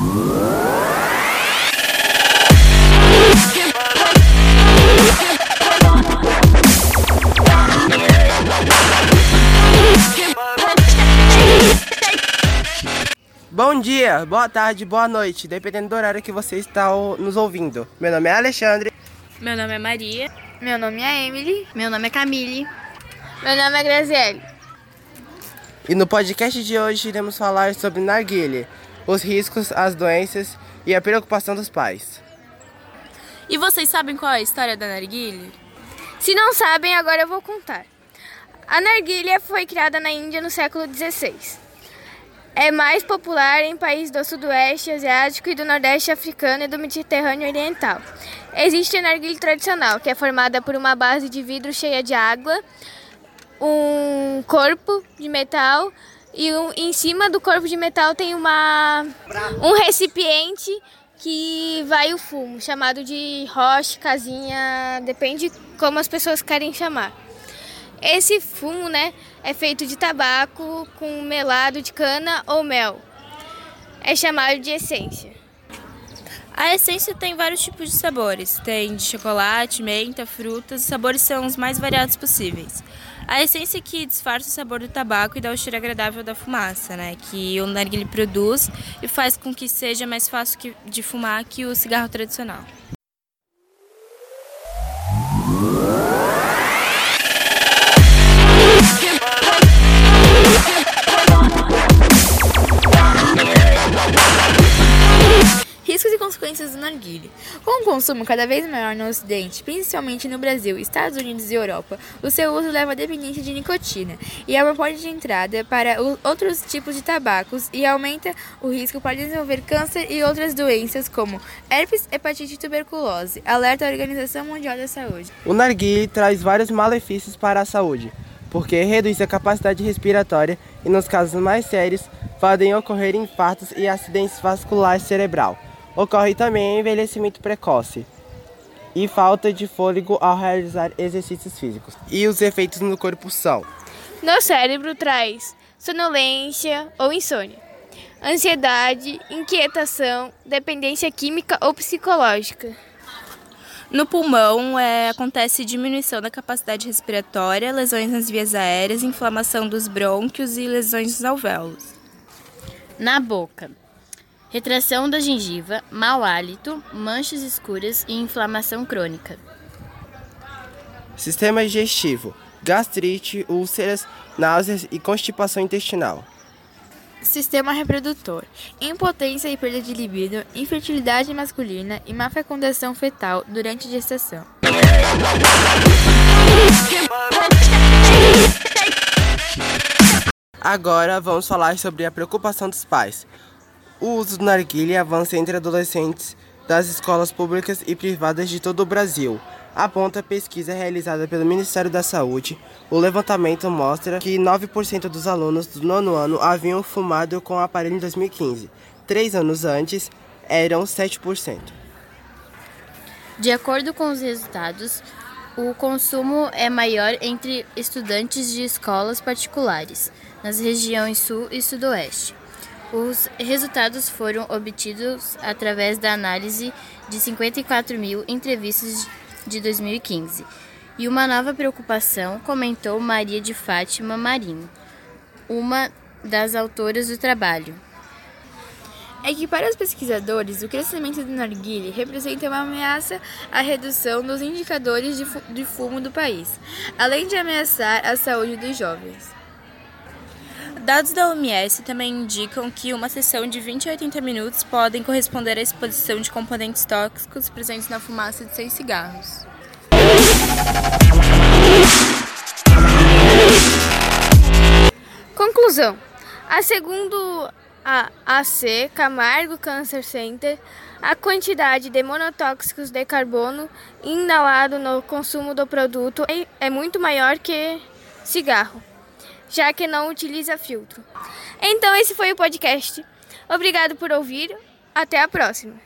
Bom dia, boa tarde, boa noite, dependendo do horário que você está nos ouvindo. Meu nome é Alexandre. Meu nome é Maria. Meu nome é Emily. Meu nome é Camille. Meu nome é Graziele. E no podcast de hoje iremos falar sobre narguile, os riscos, as doenças e a preocupação dos pais. E vocês sabem qual é a história da narguile? Se não sabem, agora eu vou contar. A narguilha foi criada na Índia no século XVI. É mais popular em países do sudoeste asiático e do nordeste africano e do Mediterrâneo Oriental. Existe a narguilha tradicional, que é formada por uma base de vidro cheia de água, um corpo de metal e um, em cima do corpo de metal tem uma um recipiente que vai o fumo, chamado de roche, casinha, depende como as pessoas querem chamar. Esse fumo, né, é feito de tabaco com melado de cana ou mel. É chamado de essência. A essência tem vários tipos de sabores. Tem de chocolate, menta, frutas. Os sabores são os mais variados possíveis. A essência que disfarça o sabor do tabaco e dá o cheiro agradável da fumaça, né? Que o narguilé produz e faz com que seja mais fácil de fumar que o cigarro tradicional. Consequências do narguile. Com o consumo cada vez maior no Ocidente, principalmente no Brasil, Estados Unidos e Europa, o seu uso leva a dependência de nicotina e é uma porta de entrada para outros tipos de tabacos e aumenta o risco para desenvolver câncer e outras doenças como herpes, hepatite e tuberculose, alerta a Organização Mundial da Saúde. O narguile traz vários malefícios para a saúde, porque reduz a capacidade respiratória e, nos casos mais sérios, podem ocorrer infartos e acidentes vasculares cerebral. Ocorre também envelhecimento precoce e falta de fôlego ao realizar exercícios físicos. E os efeitos no corpo são: no cérebro traz sonolência ou insônia, ansiedade, inquietação, dependência química ou psicológica. No pulmão é, acontece diminuição da capacidade respiratória, lesões nas vias aéreas, inflamação dos brônquios e lesões dos alvéolos. Na boca retração da gengiva, mau hálito, manchas escuras e inflamação crônica. Sistema digestivo: gastrite, úlceras, náuseas e constipação intestinal. Sistema reprodutor: impotência e perda de libido, infertilidade masculina e má fecundação fetal durante a gestação. Agora vamos falar sobre a preocupação dos pais. O uso do narguilé avança entre adolescentes das escolas públicas e privadas de todo o Brasil. Aponta pesquisa realizada pelo Ministério da Saúde. O levantamento mostra que 9% dos alunos do nono ano haviam fumado com o aparelho em 2015. Três anos antes, eram 7%. De acordo com os resultados, o consumo é maior entre estudantes de escolas particulares, nas regiões sul e sudoeste. Os resultados foram obtidos através da análise de 54 mil entrevistas de 2015. E uma nova preocupação, comentou Maria de Fátima Marinho, uma das autoras do trabalho. É que para os pesquisadores, o crescimento do narguile representa uma ameaça à redução dos indicadores de fumo do país, além de ameaçar a saúde dos jovens. Dados da OMS também indicam que uma sessão de 20 a 80 minutos podem corresponder à exposição de componentes tóxicos presentes na fumaça de seis cigarros. Conclusão: a segundo a AC Camargo Cancer Center, a quantidade de monotóxicos de carbono inalado no consumo do produto é muito maior que cigarro já que não utiliza filtro. Então esse foi o podcast. Obrigado por ouvir. Até a próxima.